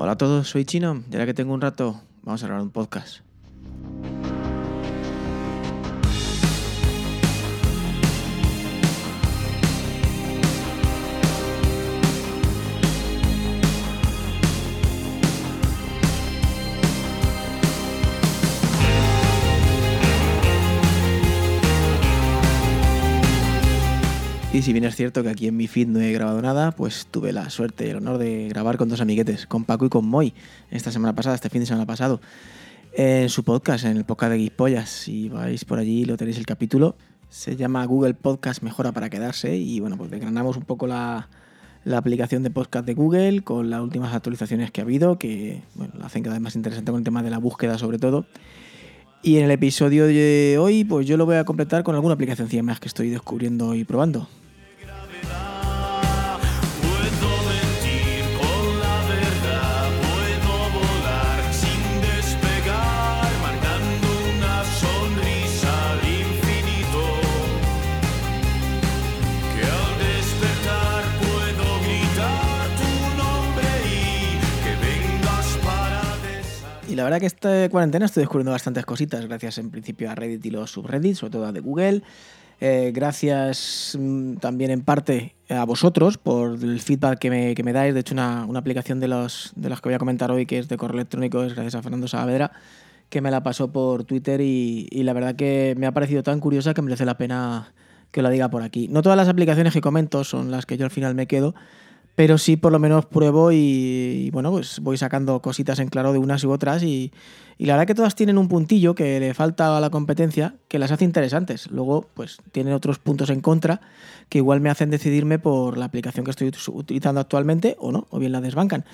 Hola a todos, soy Chino y ahora que tengo un rato, vamos a grabar un podcast. Si bien es cierto que aquí en mi feed no he grabado nada, pues tuve la suerte el honor de grabar con dos amiguetes, con Paco y con Moy, esta semana pasada, este fin de semana pasado, en su podcast, en el podcast de Guispollas. Si vais por allí lo tenéis el capítulo. Se llama Google Podcast Mejora para Quedarse y bueno, pues desgranamos un poco la, la aplicación de podcast de Google con las últimas actualizaciones que ha habido, que bueno, la hacen cada vez más interesante con el tema de la búsqueda sobre todo. Y en el episodio de hoy, pues yo lo voy a completar con alguna aplicación más que estoy descubriendo y probando. Verdad que esta cuarentena estoy descubriendo bastantes cositas, gracias en principio a Reddit y los subreddits, sobre todo a de Google. Eh, gracias mm, también en parte a vosotros por el feedback que me, que me dais. De hecho, una, una aplicación de los, de los que voy a comentar hoy, que es de correo electrónico, es gracias a Fernando Saavedra, que me la pasó por Twitter y, la verdad que me ha parecido tan curiosa que merece la pena que lo diga por aquí. No todas las aplicaciones que comento son las que yo al final me quedo, pero sí por lo menos pruebo y, bueno, pues voy sacando cositas en claro de unas u otras y, y la verdad que todas tienen un puntillo que le falta a la competencia que las hace interesantes. Luego, pues tienen otros puntos en contra que igual me hacen decidirme por la aplicación que estoy utilizando actualmente o no, o bien la desbancan.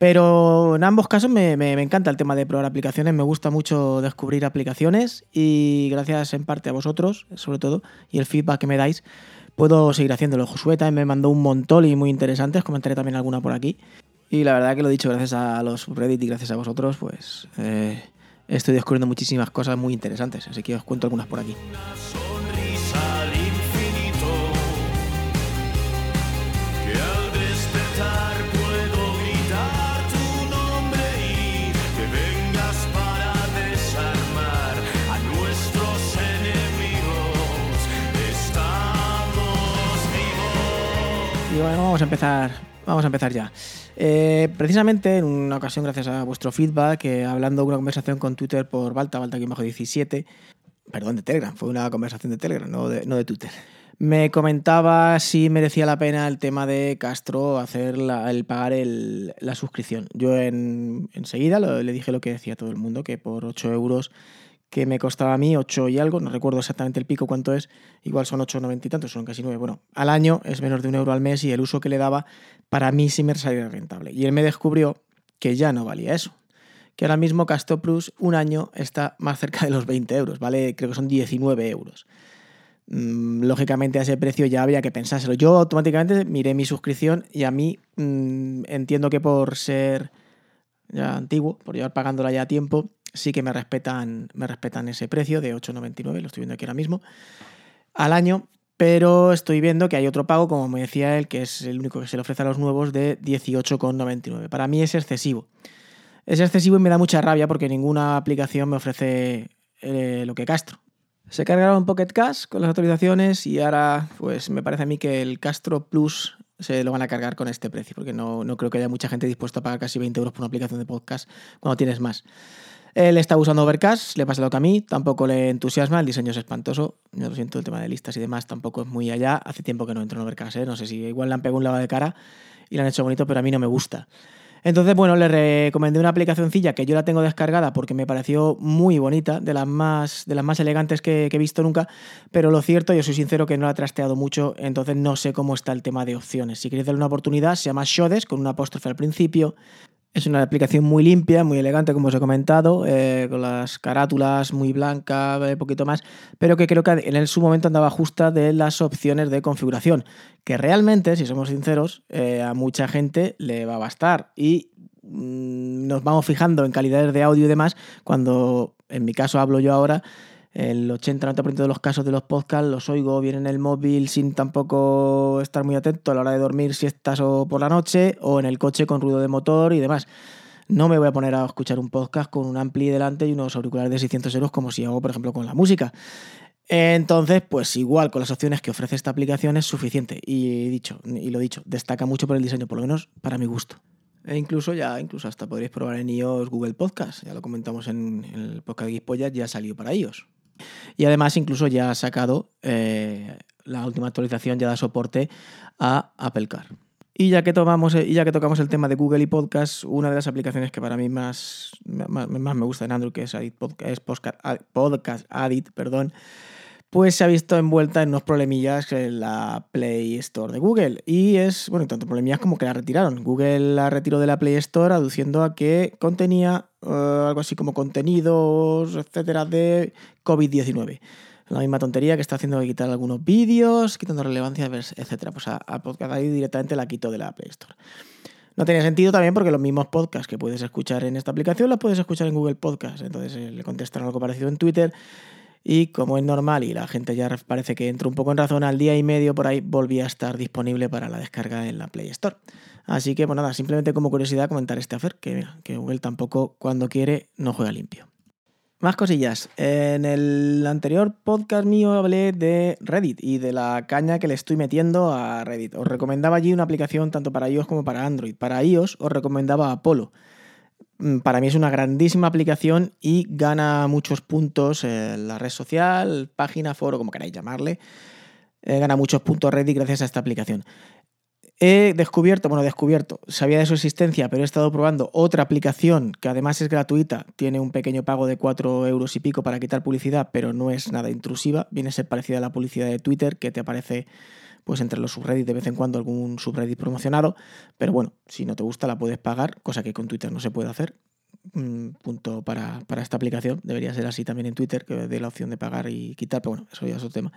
Pero en ambos casos me, encanta el tema de probar aplicaciones, me gusta mucho descubrir aplicaciones y gracias en parte a vosotros, sobre todo, y el feedback que me dais, puedo seguir haciéndolo. Josué también me mandó un montón y muy interesantes, comentaré también alguna por aquí. Y la verdad que lo he dicho, gracias a los Reddit y gracias a vosotros, pues eh, estoy descubriendo muchísimas cosas muy interesantes, así que os cuento algunas por aquí. Bueno, vamos a empezar, vamos a empezar ya. Eh, precisamente en una ocasión, gracias a vuestro feedback, eh, hablando de una conversación con Twitter por Balta, Balta aquí bajo 17, perdón, de Telegram, fue una conversación de Telegram, no de, Twitter. Me comentaba si merecía la pena el tema de Castro hacer el pagar la suscripción. Yo en, enseguida le dije lo que decía todo el mundo, que por 8 euros que me costaba a mí 8 y algo, no recuerdo exactamente el pico cuánto es, igual son 8,90 y tantos, son casi 9. Bueno, al año es menos de un euro al mes y el uso que le daba para mí sí me salía rentable. Y él me descubrió que ya no valía eso. Que ahora mismo Casto Plus un año está más cerca de los 20 euros, ¿vale? Creo que son 19 euros. Mm, lógicamente a ese precio ya había que pensárselo. Yo automáticamente miré mi suscripción y a mí mmm, entiendo que por ser ya antiguo, por llevar pagándola ya a tiempo, sí que me respetan, me respetan ese precio de 8,99, lo estoy viendo aquí ahora mismo, al año, pero estoy viendo que hay otro pago, como me decía él, que es el único que se le ofrece a los nuevos, de 18,99. Para mí es excesivo. Es excesivo y me da mucha rabia porque ninguna aplicación me ofrece eh, lo que Castro. Se cargaron Pocket Cash con las actualizaciones y ahora pues me parece a mí que el Castro Plus se lo van a cargar con este precio, porque no, no creo que haya mucha gente dispuesta a pagar casi 20 euros por una aplicación de podcast cuando tienes más. Él está usando Overcast, le pasa lo que a mí, tampoco le entusiasma, el diseño es espantoso. Yo lo siento, el tema de listas y demás tampoco es muy allá. Hace tiempo que no entro en Overcast, ¿eh? no sé si igual le han pegado un lado de cara y le han hecho bonito, pero a mí no me gusta. Entonces, bueno, le recomendé una aplicacióncilla que yo la tengo descargada porque me pareció muy bonita, de las más, de las más elegantes que, he visto nunca, pero lo cierto, yo soy sincero que no la trasteado mucho, entonces no sé cómo está el tema de opciones. Si queréis darle una oportunidad, se llama Shodes, con un apóstrofe al principio, es una aplicación muy limpia, muy elegante, como os he comentado, eh, con las carátulas muy blancas, un eh, poquito más, pero que creo que en su momento andaba justa de las opciones de configuración, que realmente, si somos sinceros, eh, a mucha gente le va a bastar. Y mmm, nos vamos fijando en calidades de audio y demás, cuando en mi caso hablo yo ahora, el 80-90% de los casos de los podcasts los oigo bien en el móvil sin tampoco estar muy atento a la hora de dormir, si estás o por la noche, o en el coche con ruido de motor y demás. no me voy a poner a escuchar un podcast con un ampli delante y unos auriculares de 600 euros como si hago, por ejemplo, con la música. Entonces, pues igual con las opciones que ofrece esta aplicación es suficiente. Y dicho, y lo dicho, destaca mucho por el diseño, por lo menos para mi gusto. E incluso ya, incluso hasta podréis probar en iOS Google Podcast. Ya lo comentamos en, el podcast de Geekpolla, ya salió para iOS. Y además, incluso ya ha sacado eh, la última actualización, ya da soporte a Apple Car. Y ya, que tomamos, y ya que tocamos el tema de Google y Podcast, una de las aplicaciones que para mí más, más, me gusta en Android, que es, Adit Podcast, es Podcast, perdón, pues se ha visto envuelta en unos problemillas en la Play Store de Google. Y es, bueno, tanto problemillas como que la retiraron. Google la retiró de la Play Store aduciendo a que contenía uh, algo así como contenidos, etcétera, de COVID-19. La misma tontería que está haciendo quitar algunos vídeos, quitando relevancia, etcétera. Pues a, a Podcast ahí directamente la quitó de la Play Store. No tenía sentido también porque los mismos podcasts que puedes escuchar en esta aplicación los puedes escuchar en Google Podcast. Entonces eh, le contestaron algo parecido en Twitter y como es normal y la gente ya parece que entró un poco en razón, al día y medio por ahí volvía a estar disponible para la descarga en la Play Store. Así que, bueno, nada, simplemente como curiosidad comentar este afer, que, que Google tampoco cuando quiere no juega limpio. Más cosillas. En el anterior podcast mío hablé de Reddit y de la caña que le estoy metiendo a Reddit. Os recomendaba allí una aplicación tanto para iOS como para Android. Para iOS os recomendaba Apollo para mí es una grandísima aplicación y gana muchos puntos en la red social, página, foro, como queráis llamarle. Eh, gana muchos puntos Reddit gracias a esta aplicación. He descubierto, bueno, descubierto, sabía de su existencia, pero he estado probando otra aplicación que además es gratuita, tiene un pequeño pago de 4 euros y pico para quitar publicidad, pero no es nada intrusiva, viene a ser parecida a la publicidad de Twitter que te aparece pues entre los subreddits de vez en cuando algún subreddit promocionado, pero bueno, si no te gusta la puedes pagar, cosa que con Twitter no se puede hacer. Mm, punto para, para esta aplicación, debería ser así también en Twitter, que dé la opción de pagar y quitar, pero bueno, eso ya es otro tema.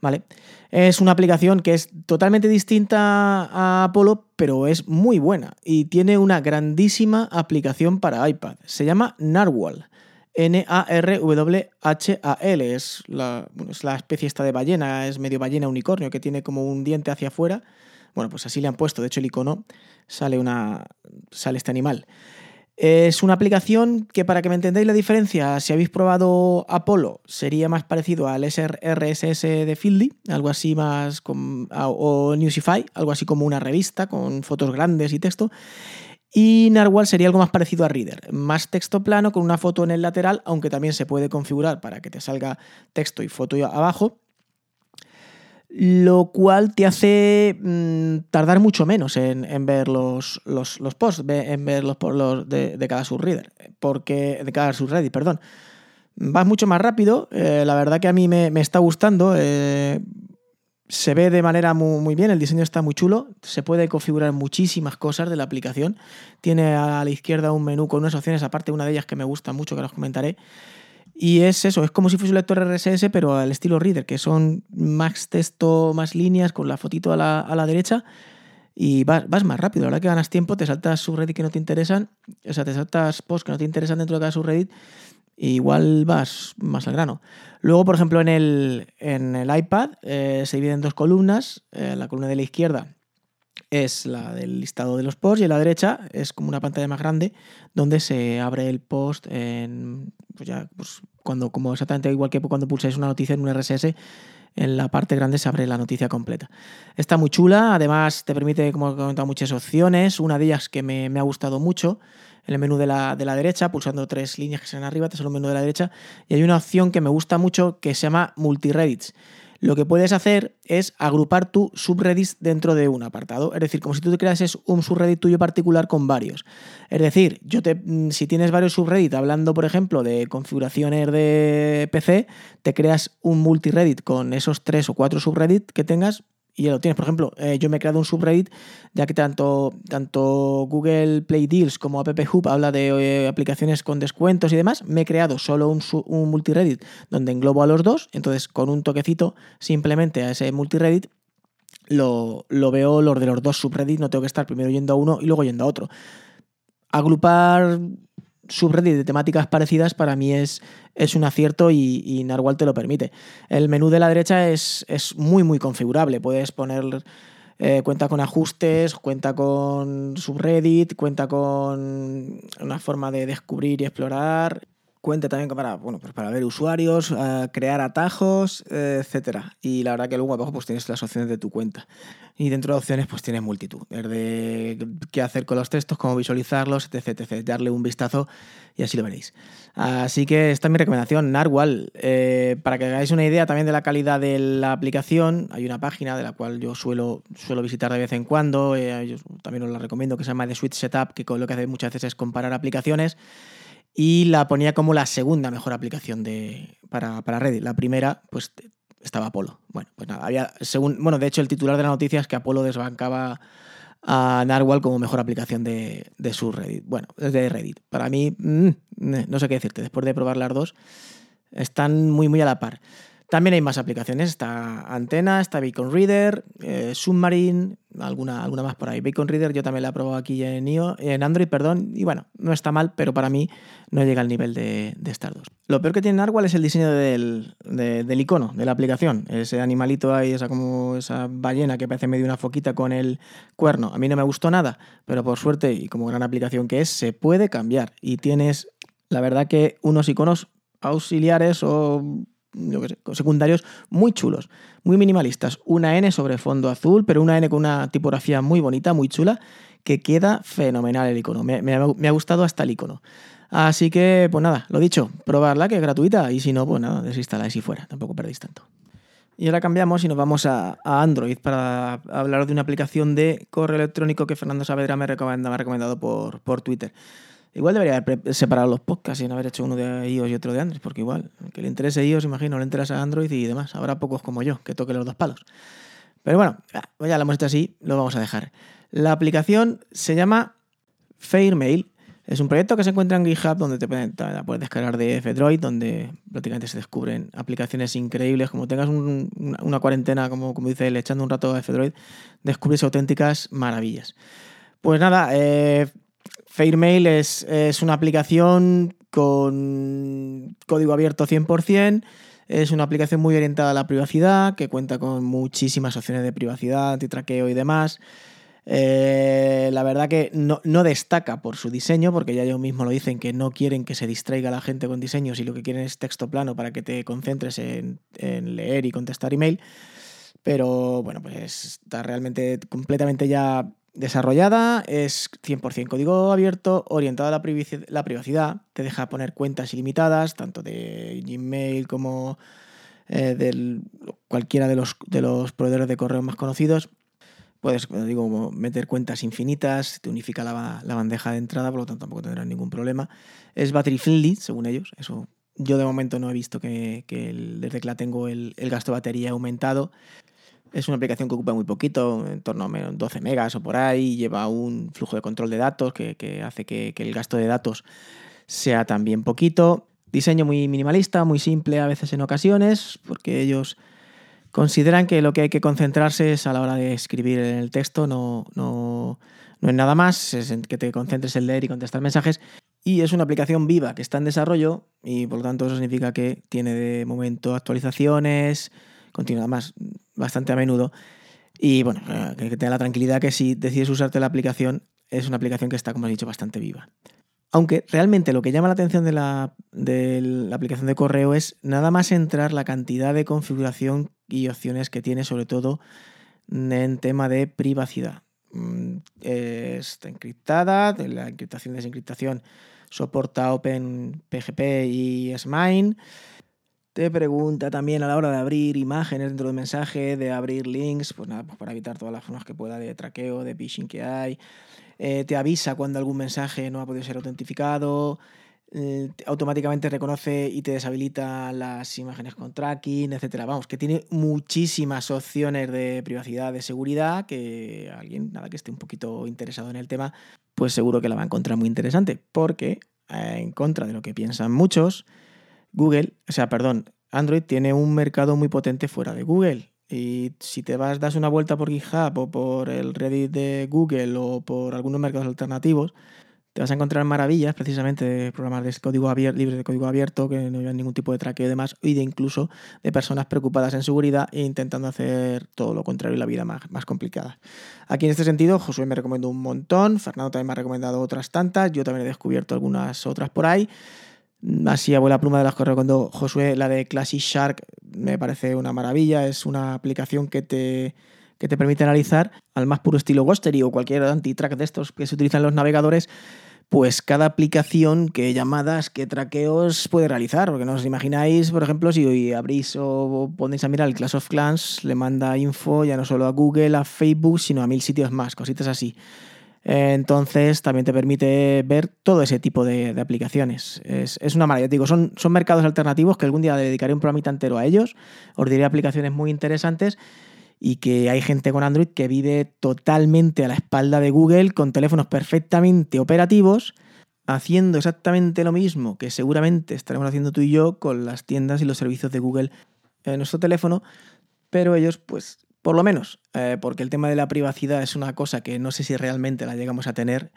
¿vale? Es una aplicación que es totalmente distinta a Apollo, pero es muy buena y tiene una grandísima aplicación para iPad. Se llama Narwhal. N-A-R-W-H-A-L. Es la, especie esta de ballena, es medio ballena unicornio, que tiene como un diente hacia afuera. Bueno, pues así le han puesto. De hecho, el icono sale, una, sale este animal. Es una aplicación que, para que me entendáis la diferencia, si habéis probado Apollo, sería más parecido al RSS de Fieldy, algo así más, con, o Newsify, algo así como una revista con fotos grandes y texto. Y Narwhal sería algo más parecido a Reader, más texto plano con una foto en el lateral, aunque también se puede configurar para que te salga texto y foto abajo, lo cual te hace mmm, tardar mucho menos en, ver los, los, los, posts, en ver los, los de, de, cada subreader, porque de cada subreddit, perdón. Vas mucho más rápido, eh, la verdad que a mí me, me está gustando. Eh, se ve de manera muy, bien, el diseño está muy chulo, se puede configurar muchísimas cosas de la aplicación. Tiene a la izquierda un menú con unas opciones, aparte una de ellas que me gusta mucho, que os comentaré. Y es eso, es como si fuese un lector RSS, pero al estilo Reader, que son más texto, más líneas, con la fotito a la, a la derecha. Y vas, vas, más rápido, la verdad que ganas tiempo, te saltas subreddit que no te interesan, o sea, te saltas posts que no te interesan dentro de cada subreddit igual vas más al grano. Luego, por ejemplo, en el, en el iPad eh, se divide en dos columnas. Eh, la columna de la izquierda es la del listado de los posts y en la derecha es como una pantalla más grande donde se abre el post en, pues ya, pues cuando, como exactamente igual que cuando pulsáis una noticia en un RSS, en la parte grande se abre la noticia completa. Está muy chula, además te permite, como he comentado, muchas opciones. Una de ellas que me, ha gustado mucho en el menú de la, de la derecha, pulsando tres líneas que salen arriba, te sale un menú de la derecha, y hay una opción que me gusta mucho que se llama Multireddits. Lo que puedes hacer es agrupar tu subreddits dentro de un apartado. Es decir, como si tú te creases un subreddit tuyo particular con varios. Es decir, yo te, mm, si tienes varios subreddits hablando, por ejemplo, de configuraciones de PC, te creas un multireddit con esos tres o cuatro subreddits que tengas y ya lo tienes. Por ejemplo, eh, yo me he creado un subreddit, ya que tanto, tanto Google Play Deals como App Hub habla de eh, aplicaciones con descuentos y demás. Me he creado solo un, un multireddit donde englobo a los dos. Entonces, con un toquecito simplemente a ese multireddit, lo, lo veo los de los dos subreddits. No tengo que estar primero yendo a uno y luego yendo a otro. Agrupar subreddit de temáticas parecidas para mí es, es un acierto y, y, Narwhal te lo permite. El menú de la derecha es, es muy muy configurable. Puedes poner Eh, cuenta con ajustes, cuenta con subreddit, cuenta con una forma de descubrir y explorar. Cuenta también para, bueno, pues para ver usuarios, eh, crear atajos, eh, etcétera. Y la verdad que luego abajo pues tienes las opciones de tu cuenta. Y dentro de opciones pues tienes multitud. Desde qué hacer con los textos, cómo visualizarlos, etc, etc. Darle un vistazo y así lo veréis. Así que esta es mi recomendación, Narwhal. Eh, para que hagáis una idea también de la calidad de la aplicación, hay una página de la cual yo suelo, suelo visitar de vez en cuando. eh, yo también os la recomiendo, que se llama The Switch Setup, que lo que hace muchas veces es comparar aplicaciones y la ponía como la segunda mejor aplicación de, para, para Reddit. La primera, pues estaba Apolo. Bueno, pues nada, había, según, bueno, de hecho el titular de la noticia es que Apolo desbancaba a Narwhal como mejor aplicación de, de su Reddit. Bueno, de Reddit. Para mí, mm, no sé qué decirte, después de probar las dos, están muy, muy a la par. También hay más aplicaciones, está Antena, está Beacon Reader, eh, Submarine, alguna, alguna más por ahí. Beacon Reader yo también la he probado aquí en, iO, en Android, perdón, y bueno, no está mal, pero para mí no llega al nivel de, de dos. Lo peor que tiene Narwhal es el diseño del, de, del icono, de la aplicación. Ese animalito ahí, esa, como esa ballena que parece medio una foquita con el cuerno. A mí no me gustó nada, pero por suerte, y como gran aplicación que es, se puede cambiar. Y tienes, la verdad que unos iconos auxiliares o secundarios muy chulos, muy minimalistas. Una N sobre fondo azul, pero una N con una tipografía muy bonita, muy chula, que queda fenomenal el icono. Me, me, me ha gustado hasta el icono. Así que, pues nada, lo dicho, probarla, que es gratuita, y si no, pues nada, desinstaláis y fuera, tampoco perdéis tanto. Y ahora cambiamos y nos vamos a, Android para hablar de una aplicación de correo electrónico que Fernando Saavedra me, recomenda, me ha recomendado por, por Twitter. Igual debería haber separado los podcasts y no haber hecho uno de iOS y otro de Android, porque igual, que le interese iOS, imagino, le interesa Android y demás. Habrá pocos como yo que toquen los dos palos. Pero bueno, pues ya lo hemos hecho así, lo vamos a dejar. La aplicación se llama Fairmail. Es un proyecto que se encuentra en GitHub donde te puedes, descargar de F-Droid, donde prácticamente se descubren aplicaciones increíbles. Como tengas un, una, una, cuarentena, como, como dice él, echando un rato a F-Droid, descubres auténticas maravillas. Pues nada, eh, Fairmail es, es, una aplicación con código abierto 100%. Es una aplicación muy orientada a la privacidad, que cuenta con muchísimas opciones de privacidad, antitraqueo y demás. Eh, la verdad que no, no, destaca por su diseño, porque ya ellos mismos lo dicen que no quieren que se distraiga la gente con diseños y lo que quieren es texto plano para que te concentres en, en leer y contestar email. Pero bueno, pues está realmente completamente ya desarrollada, es 100% código abierto, orientado a la, privacidad, te deja poner cuentas ilimitadas, tanto de Gmail como eh, de cualquiera de los, de los proveedores de correo más conocidos. Puedes, digo, meter cuentas infinitas, te unifica la, la, bandeja de entrada, por lo tanto tampoco tendrás ningún problema. Es battery friendly, según ellos, eso yo de momento no he visto que, desde que la tengo el, el gasto de batería ha aumentado. Es una aplicación que ocupa muy poquito, en torno a 12 megas o por ahí, lleva un flujo de control de datos que, hace que, el gasto de datos sea también poquito. Diseño muy minimalista, muy simple a veces en ocasiones, porque ellos consideran que lo que hay que concentrarse es a la hora de escribir el texto, no, no, no es nada más, es en que te concentres en leer y contestar mensajes. Y es una aplicación viva que está en desarrollo y por lo tanto eso significa que tiene de momento actualizaciones, continúa más bastante a menudo. Y bueno, eh, que tenga la tranquilidad que si decides usarte la aplicación, es una aplicación que está, como he dicho, bastante viva. Aunque realmente lo que llama la atención de la, de la, aplicación de correo es nada más entrar la cantidad de configuración y opciones que tiene, sobre todo en tema de privacidad. Mm, está encriptada, la encriptación y desencriptación soporta OpenPGP y S-MINE. Te pregunta también a la hora de abrir imágenes dentro del mensaje, de abrir links, pues nada, pues para evitar todas las formas que pueda de traqueo, de phishing que hay. Eh, te avisa cuando algún mensaje no ha podido ser autentificado. Eh, automáticamente reconoce y te deshabilita las imágenes con tracking, etcétera. Vamos, que tiene muchísimas opciones de privacidad, de seguridad, que alguien, nada, que esté un poquito interesado en el tema, pues seguro que la va a encontrar muy interesante, porque eh, en contra de lo que piensan muchos, Google, o sea, perdón, Android tiene un mercado muy potente fuera de Google. Y si te vas, das una vuelta por GitHub o por el Reddit de Google o por algunos mercados alternativos, te vas a encontrar maravillas precisamente de programas de código abierto, libres de código abierto que no llevan ningún tipo de traqueo y demás, y de incluso de personas preocupadas en seguridad e intentando hacer todo lo contrario y la vida más, más complicada. Aquí en este sentido, Josué me recomendó un montón, Fernando también me ha recomendado otras tantas, yo también he descubierto algunas otras por ahí. Así, abuela pluma de las que recomendó Josué, la de Classic Shark me parece una maravilla. Es una aplicación que te, que te permite analizar al más puro estilo Ghostery o cualquier anti-track de estos que se utilizan en los navegadores, pues cada aplicación, qué llamadas, qué traqueos puede realizar. Porque no os imagináis, por ejemplo, si hoy abrís o ponéis a mirar el Clash of Clans, le manda info ya no solo a Google, a Facebook, sino a mil sitios más, cositas así. Entonces también te permite ver todo ese tipo de, aplicaciones. Es, es, una maravilla. Digo, son, son mercados alternativos que algún día dedicaré un programita entero a ellos. Os diré aplicaciones muy interesantes y que hay gente con Android que vive totalmente a la espalda de Google con teléfonos perfectamente operativos, haciendo exactamente lo mismo que seguramente estaremos haciendo tú y yo con las tiendas y los servicios de Google en nuestro teléfono, pero ellos pues por lo menos, eh, porque el tema de la privacidad es una cosa que no sé si realmente la llegamos a tener,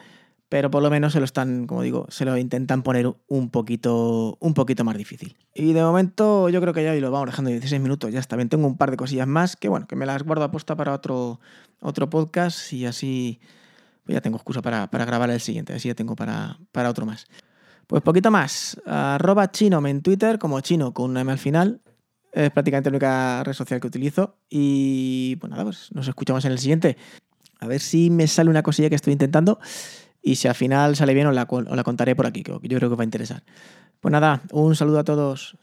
pero por lo menos se lo están, como digo, se lo intentan poner un poquito, un poquito más difícil. Y de momento yo creo que ya y lo vamos dejando 16 minutos, ya está bien. Tengo un par de cosillas más que bueno, que me las guardo a posta para otro, otro podcast y así pues ya tengo excusa para, grabar el siguiente, así ya tengo para, para otro más. Pues poquito más, arroba chino en Twitter como chino con una M al final, es prácticamente la única red social que utilizo. Y pues nada, pues nos escuchamos en el siguiente. A ver si me sale una cosilla que estoy intentando. Y si al final sale bien, os la, la contaré por aquí, que yo creo que va a interesar. Pues nada, un saludo a todos.